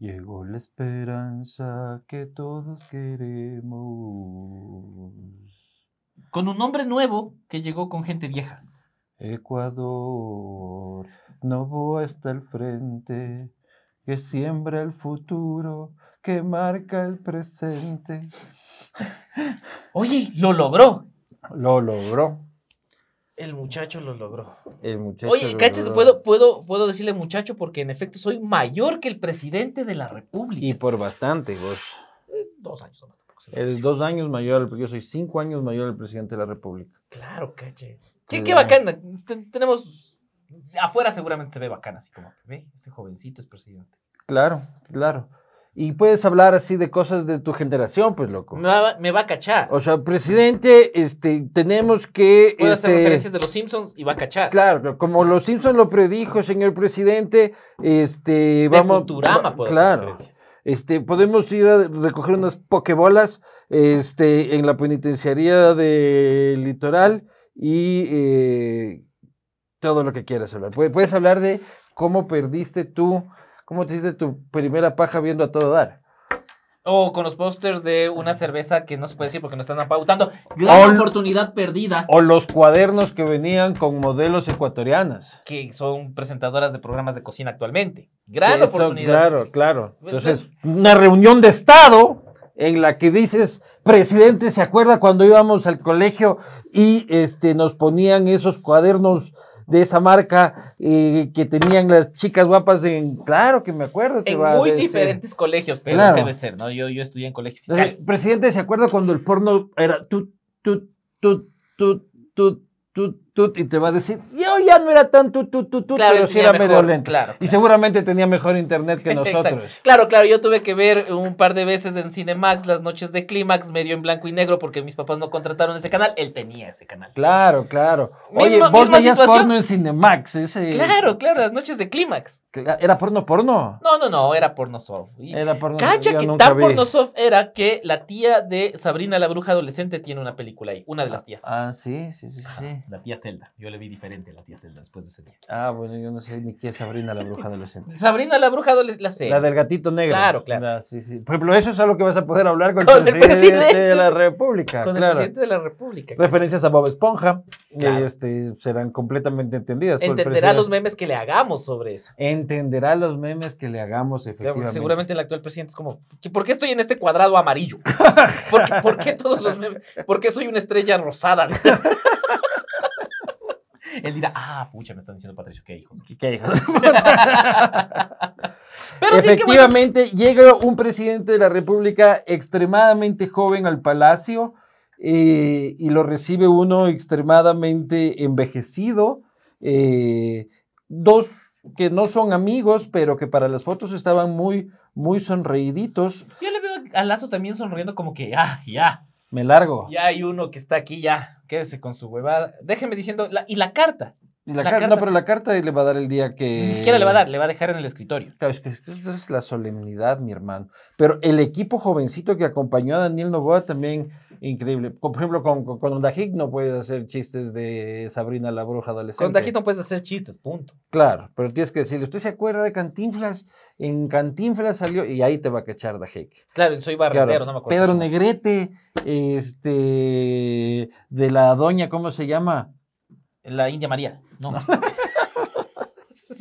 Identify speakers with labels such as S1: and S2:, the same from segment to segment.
S1: Llegó la esperanza que todos queremos.
S2: Con un nombre nuevo que llegó con gente vieja.
S1: Ecuador, no hasta el frente, que siembra el futuro, que marca el presente.
S2: Oye, lo logró.
S1: Lo logró.
S2: El muchacho lo logró.
S1: El muchacho.
S2: Oye,
S1: lo
S2: cachas,
S1: logró.
S2: puedo, puedo, puedo decirle muchacho porque en efecto soy mayor que el presidente de la República.
S1: Y por bastante, vos.
S2: Eh, Dos años nomás tampoco
S1: dos años mayor, porque yo soy cinco años mayor al presidente de la República.
S2: Claro, caché. Qué, qué bacana. Ten- tenemos. Afuera seguramente se ve bacana, así como que ve, este jovencito es presidente.
S1: Claro, claro. Y puedes hablar así de cosas de tu generación, pues, loco.
S2: Me va, me va a cachar.
S1: O sea, presidente, este, tenemos que.
S2: Puedo hacer
S1: este,
S2: referencias de los Simpsons y va a cachar.
S1: Claro, como los Simpson lo predijo, señor presidente, este,
S2: De
S1: vamos.
S2: Futurama puedo hacer
S1: claro. Este, podemos ir a recoger unas pokebolas, este, en la penitenciaría del litoral y eh, todo lo que quieras hablar. Puedes, puedes hablar de cómo perdiste tú, cómo te hiciste tu primera paja viendo a todo dar.
S2: O con los pósters de una cerveza que no se puede decir porque no están apautando. Gran
S1: O-
S2: oportunidad perdida.
S1: O los cuadernos que venían con modelos ecuatorianas.
S2: Que son presentadoras de programas de cocina actualmente. Gran
S1: Eso,
S2: oportunidad.
S1: Claro, claro.
S2: Pues,
S1: Entonces, una reunión de Estado en la que dices, presidente, ¿se acuerda cuando íbamos al colegio y este, nos ponían esos cuadernos de esa marca eh, que tenían las chicas guapas en... Claro que me acuerdo. que
S2: En
S1: va
S2: muy
S1: ser.
S2: diferentes colegios, pero
S1: Claro.
S2: debe ser, ¿no? Yo, yo estudié en colegio fiscal.
S1: Entonces, presidente, ¿se acuerda cuando el porno era tut, tut, tut, tut, tut, tut, tut? Y te va a decir, yo ya no era tan tut, tut, tut,
S2: Claro,
S1: pero sí era medio
S2: mejor,
S1: lento.
S2: claro,
S1: Y seguramente tenía mejor internet que nosotros.
S2: Claro, claro, yo tuve que ver un par de veces en Cinemax las noches de Clímax, medio en blanco y negro, porque mis papás no contrataron ese canal. Él tenía ese canal.
S1: Claro, claro. Oye, vos
S2: misma
S1: veías
S2: situación.
S1: porno en Cinemax. Ese,
S2: Claro, claro, las noches de Clímax.
S1: ¿Era porno porno?
S2: No, no, no, era porno soft. Y
S1: Era porno
S2: Cacha que tan
S1: vi.
S2: porno soft era que la tía de Sabrina la bruja adolescente tiene una película ahí, una de las tías.
S1: Ah, sí, sí, sí, sí.
S2: La tía Zelda. Yo le vi diferente a la tía Zelda después de ese día.
S1: Ah, bueno, yo no sé ni qué es Sabrina la bruja adolescente.
S2: Sabrina la bruja adolescente, la sé.
S1: La del gatito negro.
S2: Claro, claro.
S1: Ah, sí, sí. Por ejemplo, eso es algo que vas a poder hablar con,
S2: Con
S1: el presidente,
S2: presidente.
S1: de la República.
S2: con el presidente de la República.
S1: Referencias a Bob Esponja
S2: Claro.
S1: este, serán completamente entendidas.
S2: Entenderá los memes que le hagamos sobre eso.
S1: Entenderá los memes que le hagamos, efectivamente.
S2: seguramente el actual presidente es como, "¿Qué- ¿por qué estoy en este cuadrado amarillo? ¿Por qué, por qué todos los memes? ¿Por qué soy una estrella rosada? Él dirá, ah, pucha, me están diciendo Patricio, qué hijos.
S1: ¿Qué- qué hijos?
S2: Pero sí, bueno.
S1: Efectivamente, llega un presidente de la República extremadamente joven al palacio eh, y lo recibe uno extremadamente envejecido. eh, dos que no son amigos, pero que para las fotos estaban muy, muy sonreíditos.
S2: Yo le veo a Lazo también sonriendo como que, ah, ya,
S1: Me largo.
S2: ya hay uno que está aquí, ya, quédese con su huevada. Déjeme diciendo, la- y la carta,
S1: Y la
S2: la
S1: car-
S2: carta-
S1: No, pero la carta le va a dar el día que...
S2: ni siquiera le va a dar, le va a dejar en el escritorio.
S1: Claro, es que, es que esa es la solemnidad, mi hermano. Pero el equipo jovencito que acompañó a Daniel Novoa también increíble. Por ejemplo, con, con, con Dajik no puedes hacer chistes de Sabrina la bruja adolescente.
S2: Con Dajito no puedes hacer chistes, punto.
S1: Claro, pero tienes que decirle, ¿usted se acuerda de Cantinflas? En Cantinflas salió, y ahí te va a cachar Dajik.
S2: Claro, soy
S1: Claro,
S2: barrendero, no me acuerdo.
S1: Pedro. Negrete, este, de la doña, ¿cómo se llama?
S2: La India María, no.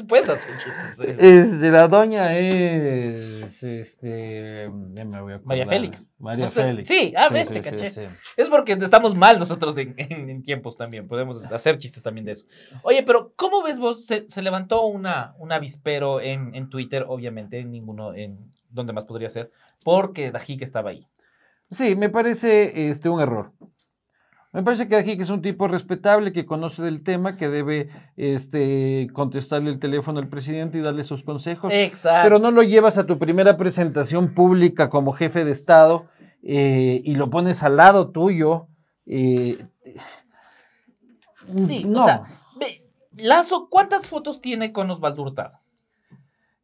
S2: Puedes hacer chistes. de-
S1: de la doña es, este, ya me voy a
S2: María. Félix.
S1: María Félix.
S2: sí, ah, ves, te caché. Es porque estamos mal nosotros en, en- en tiempos también. Podemos hacer chistes también de eso. Oye, pero ¿cómo ves vos? Se, se levantó una, un avispero en, en Twitter, obviamente, en ninguno, en donde más podría ser, porque Dajik estaba ahí.
S1: Sí, me parece este, un error. Me parece que Dajik es un tipo respetable que conoce del tema, que debe este, contestarle el teléfono al presidente y darle sus consejos.
S2: Exacto.
S1: Pero no lo llevas a tu primera presentación pública como jefe de Estado eh, y lo pones al lado tuyo. eh,
S2: sí,
S1: no.
S2: o sea, Lazo, ¿cuántas fotos tiene con Osvaldo Hurtado?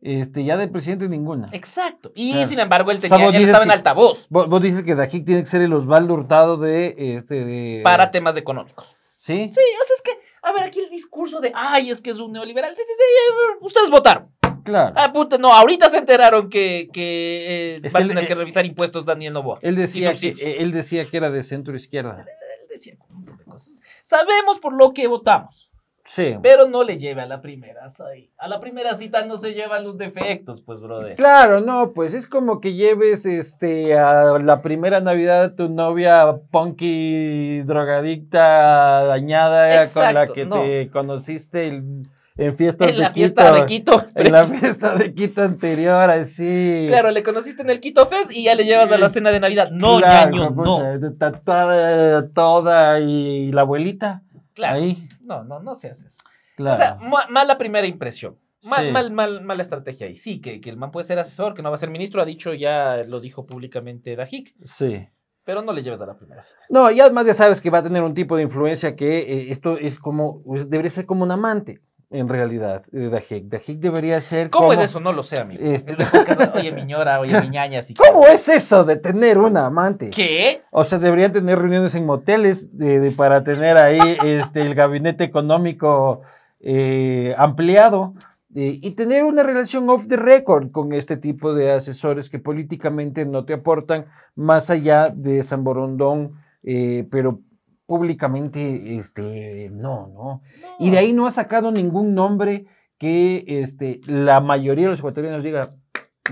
S1: Este, ya del presidente ninguna.
S2: Exacto. Y
S1: Claro.
S2: sin embargo, él, tenía, él
S1: dices
S2: estaba en altavoz
S1: Vos, vos dices que Dajik tiene que ser el Osvaldo Hurtado de... Este, de...
S2: para temas económicos.
S1: ¿Sí?
S2: Sí, o sea, es que, a ver, aquí el discurso de, ay, es que es un neoliberal. Sí, sí, sí, ustedes votaron.
S1: Claro.
S2: Ah, puta, no, ahorita se enteraron que, que eh, va a tener
S1: eh,
S2: que revisar impuestos Daniel Novoa.
S1: Él decía, que, él decía que era de centro izquierda.
S2: Él decía un montón de cosas. Sabemos por lo que votamos,
S1: Sí.
S2: pero no le lleve a la primera. ahí. A la primera cita no se llevan los defectos, pues, brother.
S1: Claro, no, pues es como que lleves este a la primera Navidad a tu novia punky drogadicta dañada con la que
S2: no.
S1: te conociste el- en fiestas
S2: En
S1: de
S2: la
S1: Quito.
S2: fiesta de Quito.
S1: En la fiesta de Quito anterior, así.
S2: Claro, le conociste en el Quito Fest y ya le llevas a la cena de Navidad. No,
S1: Claro,
S2: ñaño,
S1: pucha,
S2: no.
S1: de Tatuada toda y la abuelita.
S2: Claro.
S1: Ahí.
S2: No, no, no se hace eso.
S1: Claro.
S2: O sea, ma- mala primera impresión. Mal,
S1: Sí.
S2: mal, mal, mala estrategia ahí. Sí, que, que el man puede ser asesor, que no va a ser ministro, ha dicho, ya lo dijo públicamente Dajik,
S1: sí.
S2: pero no le lleves a la primera cita.
S1: No, y además ya sabes que va a tener un tipo de influencia que eh, esto es como, pues, debería ser como un amante, en realidad, de Dajik. Dajik debería ser
S2: ¿Cómo
S1: como-
S2: es eso? No lo sé, amigo.
S1: Este-
S2: Este podcast, oye, mi ñora, oye, mi ñaña, así que-
S1: ¿Cómo es eso de tener una amante?
S2: ¿Qué?
S1: O sea, deberían tener reuniones en moteles de- de- para tener ahí este, el gabinete económico eh, ampliado eh, y tener una relación off the record con este tipo de asesores que políticamente no te aportan más allá de San Borondón, eh, pero públicamente este, no, no. Y de ahí no ha sacado ningún nombre que este, la mayoría de los ecuatorianos diga,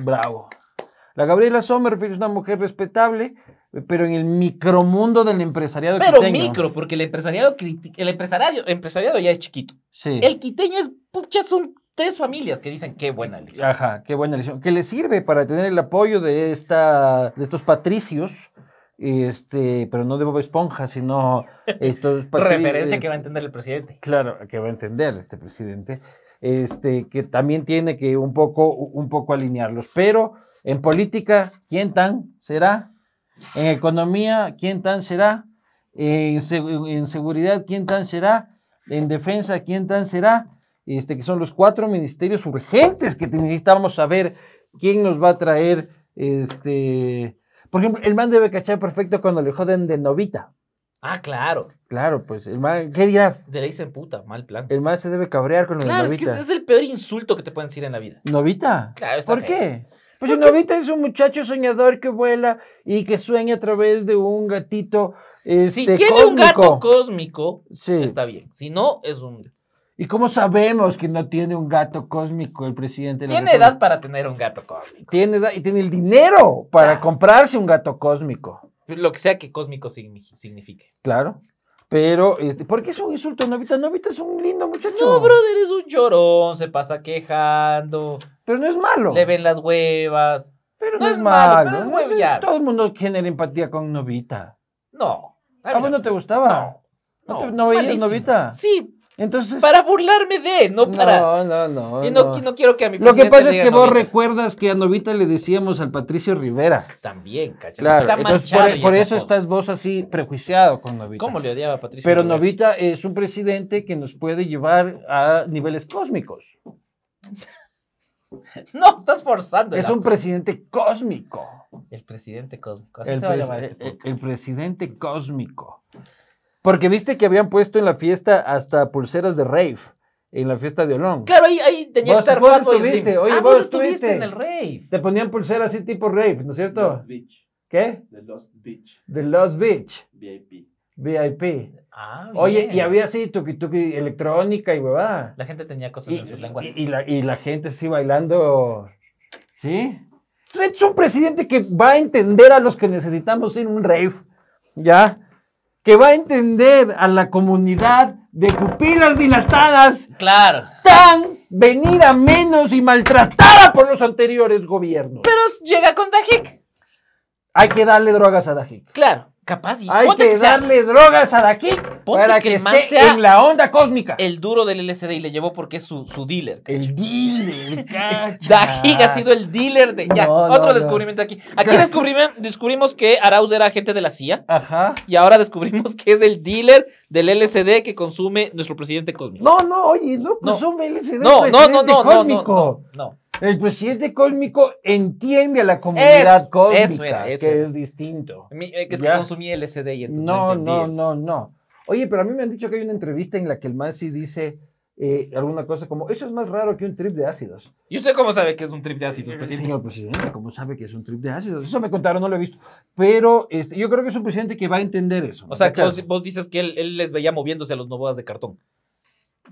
S1: bravo. La Gabriela Sommerfield es una mujer respetable, pero en el micromundo del empresariado
S2: Pero
S1: quiteño.
S2: micro, porque el empresariado, el empresariado, empresariado ya es chiquito.
S1: Sí.
S2: El quiteño es, pucha, son tres familias que dicen qué buena elección.
S1: Ajá, qué buena elección. Que le sirve para tener el apoyo de, esta, de estos patricios, este, pero no de Bob Esponja, sino estos.
S2: Referencia que va a entender el presidente.
S1: Claro, que va a entender este presidente, este, que también tiene que un poco, un poco alinearlos. Pero en política, ¿quién tan será? En economía, ¿quién tan será? En, en seguridad, ¿quién tan será? En defensa, ¿quién tan será? Este, que son los cuatro ministerios urgentes que necesitamos saber quién nos va a traer. Este, por ejemplo, el man debe cachar perfecto cuando le joden de novita.
S2: Ah, claro.
S1: Claro, pues el man, ¿qué dirá?
S2: De le dicen puta, mal plan.
S1: El man se debe cabrear con los
S2: Claro, es que
S1: novita.
S2: ese es el peor insulto que te pueden decir en la vida.
S1: ¿Novita?
S2: Claro, está
S1: ¿Por
S2: feo.
S1: qué? Pues
S2: Porque
S1: el novita es un muchacho soñador que vuela y que sueña a través de un gatito este,
S2: si tiene un gato
S1: cósmico.
S2: cósmico,
S1: Sí.
S2: está bien. Si no, es un.
S1: ¿Y cómo sabemos que no tiene un gato cósmico el presidente?
S2: Tiene
S1: República?
S2: edad para tener un gato cósmico.
S1: Tiene edad y tiene el dinero para comprarse un gato cósmico.
S2: Lo que sea que cósmico signi- signifique.
S1: Claro. Pero, este, ¿por qué es un insulto, Novita? Novita es un lindo muchacho.
S2: No, brother, es un llorón, se pasa quejando,
S1: Pero no es malo.
S2: le ven las huevas.
S1: Pero
S2: no es malo, pero es
S1: ¿no?
S2: hueviado.
S1: Todo el mundo genera empatía con Novita.
S2: No.
S1: ¿A vos no te gustaba? ¿No, te- no veías
S2: malísimo.
S1: Novita?
S2: Sí,
S1: Entonces.
S2: para burlarme de, no para.
S1: No, no, no.
S2: y no,
S1: no.
S2: no quiero que a mi
S1: Lo que pasa es que vos
S2: Novita.
S1: recuerdas que a Novita le decíamos al Patricio Rivera.
S2: También, ¿cachai?
S1: Claro,
S2: Está
S1: entonces
S2: manchado.
S1: por,
S2: ese
S1: eso estás vos así prejuiciado con Novita.
S2: ¿Cómo le odiaba a Patricio?
S1: Pero
S2: Rivera?
S1: Novita es un presidente que nos puede llevar a niveles cósmicos.
S2: No, estás forzando.
S1: Es un presidente cósmico.
S2: El presidente cósmico. Así
S1: El,
S2: se va a llamar este
S1: el- el presidente cósmico. Porque viste que habían puesto en la fiesta hasta pulseras de rave, en la fiesta de Olón.
S2: Claro, ahí, ahí tenía que estar
S1: vos estuviste,
S2: Slim.
S1: oye,
S2: ah,
S1: vos
S2: vos estuviste
S1: estuviste.
S2: en el rave.
S1: Te ponían pulseras así tipo rave, ¿no es cierto?
S3: Lost Beach.
S1: ¿Qué?
S3: The Lost Beach.
S1: De Lost Beach,
S3: VIP.
S1: VIP.
S2: Ah,
S1: Oye,
S2: bien.
S1: y había así tuki tuki electrónica y huevada.
S2: La gente tenía cosas
S1: Y,
S2: en sus lenguas.
S1: y- y la, y la gente así bailando. ¿Sí? Es un presidente que va a entender a los que necesitamos en un rave. ¿Ya? Que va a entender a la comunidad de pupilas dilatadas
S2: Claro.
S1: tan venida menos y maltratada por los anteriores gobiernos.
S2: Pero llega con Dajik.
S1: Hay que darle drogas a Dajik.
S2: Claro, capaz. Y
S1: Hay que,
S2: que sea
S1: darle drogas a
S2: Ponte
S1: para
S2: que
S1: que,
S2: el man
S1: esté
S2: sea
S1: en la onda cósmica.
S2: el duro del LSD y le llevó porque es su, su dealer.
S1: El dealer, cacha.
S2: Ha sido el dealer de. Ya,
S1: No,
S2: otro
S1: no.
S2: descubrimiento aquí. Aquí descubrimos, descubrimos que Arauz era agente de la CIA.
S1: Ajá.
S2: Y ahora descubrimos que es el dealer del LSD que consume nuestro presidente cósmico.
S1: No, no, oye, no consume LSD.
S2: no, no, no, no, no, no.
S1: El presidente cósmico entiende a la comunidad
S2: Eso,
S1: cósmica,
S2: eso era, eso
S1: que
S2: era.
S1: es distinto.
S2: Mi- eh, que es que
S1: Ya.
S2: consumía LSD y entonces
S1: No,
S2: no,
S1: no, no, no. Oye, pero a mí me han dicho que hay una entrevista en la que el man sí dice eh, alguna cosa como, eso es más raro que un trip de ácidos.
S2: ¿Y usted cómo sabe que es un trip de ácidos,
S1: presidente? Señor presidente, ¿cómo sabe que es un trip de ácidos? Eso me contaron, no lo he visto. Pero este, yo creo que es un presidente que va a entender eso.
S2: O sea, vos, dices que él, él les veía moviéndose a los novoas de cartón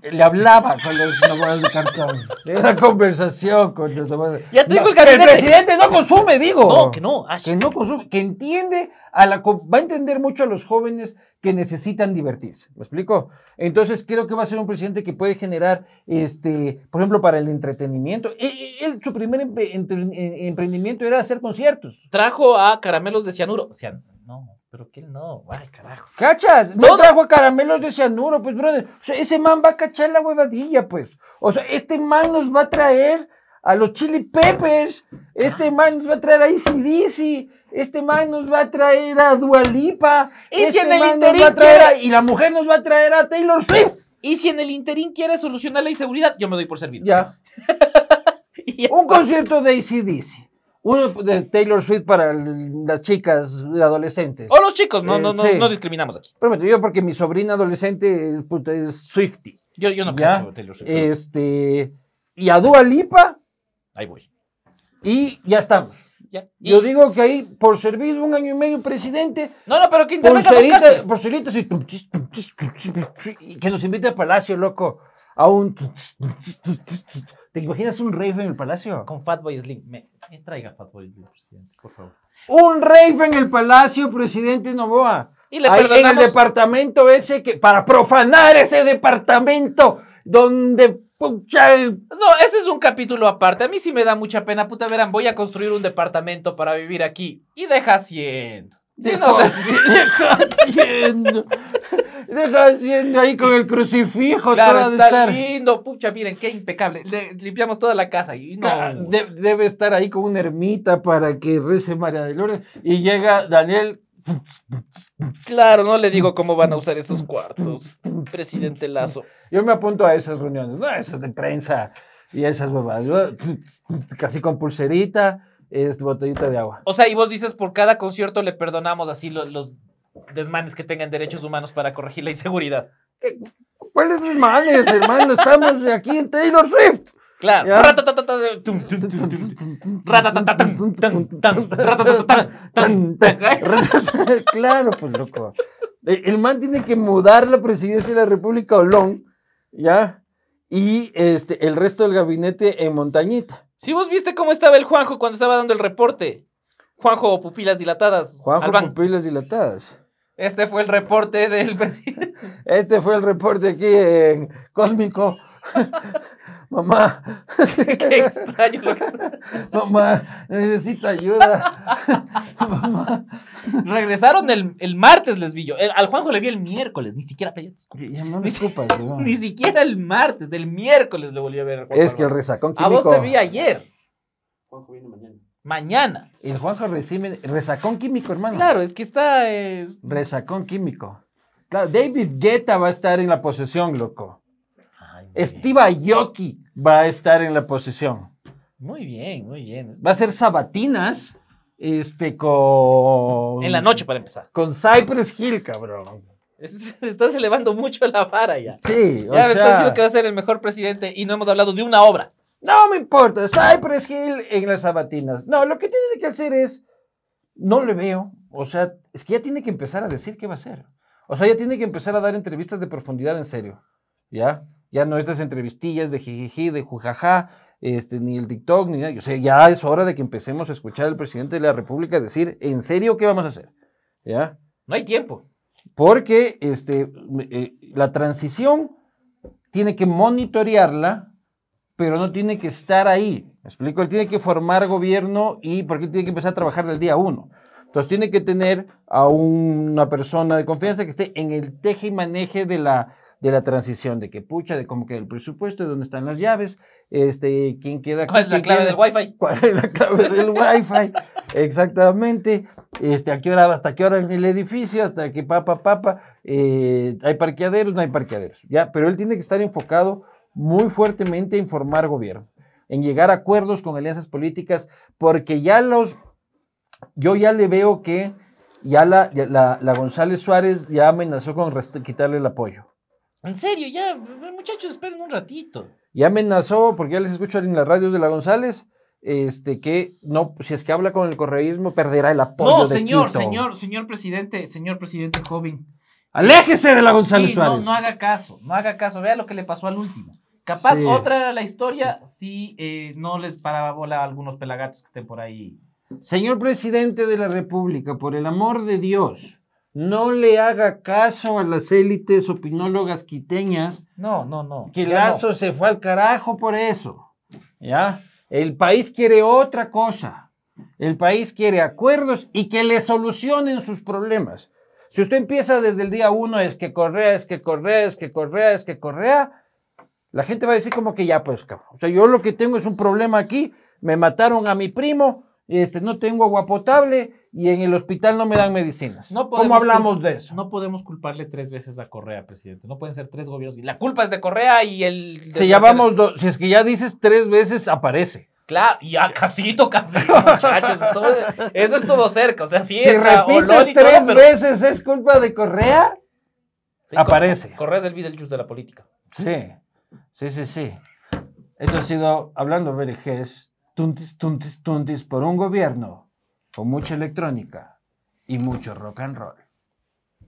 S1: le hablaba con los tomadas de cartón. De una conversación con los de
S2: Ya tengo
S1: el
S2: gabinete.
S1: El presidente no consume, digo.
S2: No, que no.
S1: Que no consume, que entiende, a la, va a entender mucho a los jóvenes que necesitan divertirse. ¿Me explico? Entonces creo que va a ser un presidente que puede generar, este, por ejemplo, para el entretenimiento. E, e, él, su primer emprendimiento era hacer conciertos.
S2: Trajo a caramelos de cianuro. Cian no. Pero que él no, ay, carajo.
S1: ¿Cachas? No trajo caramelos de cianuro, pues, brother. O sea, ese man va a cachar la huevadilla, pues. O sea, este man nos va a traer a los Chili Peppers. Este man nos va a traer a ACDC. Este man nos va a traer a Dualipa.
S2: Y
S1: este
S2: si en el
S1: interín Y la mujer nos va a traer a Taylor Swift.
S2: Y si en el interín quiere solucionar la inseguridad, yo me doy por servido.
S1: Ya. Un concierto de ACDC. Uno de Taylor Swift para las chicas adolescentes.
S2: O los chicos, no, no, no, no discriminamos aquí.
S1: Pero yo porque mi sobrina adolescente es, puta, es Swifty.
S2: Yo, yo no quiero Taylor Swift.
S1: Este, y a Dua Lipa.
S2: Ahí voy.
S1: Y ya estamos. Ya. Yo digo que ahí, por servir un año y medio presidente.
S2: No, no, pero que intervenga los
S1: Por y que nos invite a Palacio, loco. A un. ¿Te imaginas un rave en el palacio?
S2: Con Fatboy Slim. Me, traiga Fatboy Slim, presidente, por favor.
S1: Un rave en el palacio, presidente Novoa.
S2: Y le Ahí
S1: en el departamento ese que. Para profanar ese departamento donde.
S2: No, ese es un capítulo aparte. A mí sí me da mucha pena, puta. Verán, voy a construir un departamento para vivir aquí. Y deja siendo.
S1: Deja, deja siendo. Deja haciendo ahí con el crucifijo.
S2: Claro, está lindo. Pucha, miren, qué impecable. limpiamos toda la casa. Y no.
S1: debe estar ahí con una ermita para que rece María de Lourdes. Y llega Daniel.
S2: Claro, no le digo cómo van a usar esos cuartos, presidente Lazo.
S1: Yo me apunto a esas reuniones, no esas de prensa y esas huevas. casi con pulserita, es botellita de agua.
S2: O sea, y vos dices por cada concierto le perdonamos así los desmanes que tengan derechos humanos para corregir la inseguridad.
S1: ¿Cuáles desmanes, hermano? Estamos aquí en Taylor Swift.
S2: Claro.
S1: claro, pues loco. El man tiene que mudar la presidencia de la República Olón, ¿ya? Y este, el resto del gabinete en Montañita.
S2: Si vos viste cómo estaba el Juanjo cuando estaba dando el reporte. Juanjo, pupilas dilatadas.
S1: Juanjo, pupilas dilatadas.
S2: Este fue el reporte del presidente.
S1: Este fue el reporte aquí en Cósmico. Mamá.
S2: Qué extraño lo que
S1: Mamá, necesito ayuda.
S2: Mamá. Regresaron el, el, martes, les vi yo. al Juanjo le vi el miércoles, ni siquiera.
S1: Ya, no me escupas,
S2: Ni siquiera el martes, del miércoles le volví a ver.
S1: es que el resacón químico.
S2: A vos te vi ayer.
S3: Juanjo viene mañana.
S2: Mañana.
S1: El Juanjo recibe resacón químico, hermano.
S2: Claro, es que está. Eh...
S1: Resacón químico. Claro, David Guetta va a estar en la posesión, loco. Steve Aoki va a estar en la posesión.
S2: Muy bien, muy bien.
S1: Va a ser sabatinas. Este con.
S2: En la noche para empezar.
S1: Con Cypress Hill, cabrón.
S2: Estás elevando mucho la vara ya.
S1: Sí,
S2: o ya me estás diciendo que va a ser el mejor presidente y no hemos hablado de una obra.
S1: No me importa, Cypress Hill en las sabatinas. No, lo que tiene que hacer es, no le veo, o sea, es que ya tiene que empezar a decir qué va a hacer. O sea, ya tiene que empezar a dar entrevistas de profundidad en serio, ¿ya? Ya no estas entrevistillas de jijiji, de jujaja, este, ni el TikTok, ni nada. O sea, ya es hora de que empecemos a escuchar al presidente de la República decir en serio qué vamos a hacer, ¿ya?
S2: No hay tiempo.
S1: Porque este, eh, la transición tiene que monitorearla pero no tiene que estar ahí. ¿Me explico? Él tiene que formar gobierno y porque él tiene que empezar a trabajar del día uno. Entonces tiene que tener a una persona de confianza que esté en el teje y maneje de la, de la transición, de que pucha, de cómo queda el presupuesto, de dónde están las llaves, este, quién queda...
S2: ¿Cuál es la clave del Wi-Fi?
S1: ¿Cuál es la clave del Wi-Fi? Exactamente. Este, ¿a qué hora, hasta qué hora en el edificio? Hasta que papa, papa, eh, hay parqueaderos, no hay parqueaderos, ¿ya? Pero él tiene que estar enfocado muy fuertemente en formar gobierno, en llegar a acuerdos con alianzas políticas, porque ya los, yo ya le veo que ya la, la, González Suárez ya amenazó con quitarle el apoyo.
S2: En serio, ya, muchachos, esperen un ratito.
S1: Y amenazó, porque ya les escucho en las radios de la González, este, que no, si es que habla con el correísmo, perderá el apoyo
S2: no,
S1: de
S2: señor,
S1: Quito.
S2: señor, señor presidente, señor presidente joven.
S1: Aléjese de la González
S2: Sí, no,
S1: Suárez.
S2: no haga caso, no haga caso. Vea lo que le pasó al último. Capaz
S1: Sí.
S2: otra era la historia si eh, no les paraba bola a algunos pelagatos que estén por ahí.
S1: Señor presidente de la República, por el amor de Dios, no le haga caso a las élites opinólogas quiteñas,
S2: No, no, no.
S1: que Lazo se fue al carajo por eso. ¿Ya? El país quiere otra cosa. El país quiere acuerdos y que le solucionen sus problemas. Si usted empieza desde el día uno, es que Correa, es que Correa, es que Correa, es que Correa, la gente va a decir como que ya, pues, cabrón. O sea, yo lo que tengo es un problema aquí, me mataron a mi primo, este, no tengo agua potable y en el hospital no me dan medicinas.
S2: No
S1: ¿Cómo hablamos de eso?
S2: No podemos culparle tres veces a Correa, presidente. No pueden ser tres gobiernos. La culpa es de Correa y el.
S1: Si ya vamos, si es que ya dices tres veces, aparece.
S2: Claro, ya casito, casito, muchachos. esto- eso estuvo cerca. O sea, sí,
S1: Si
S2: está
S1: repites
S2: y todo,
S1: tres
S2: pero-
S1: veces es culpa de Correa,
S2: Sí,
S1: aparece.
S2: Cor- Correa es el Beetlejuice de la política.
S1: Sí, sí, sí, sí. Eso ha sido, hablando Vergés, tuntis, tuntis, tuntis por un gobierno con mucha electrónica y mucho rock and roll.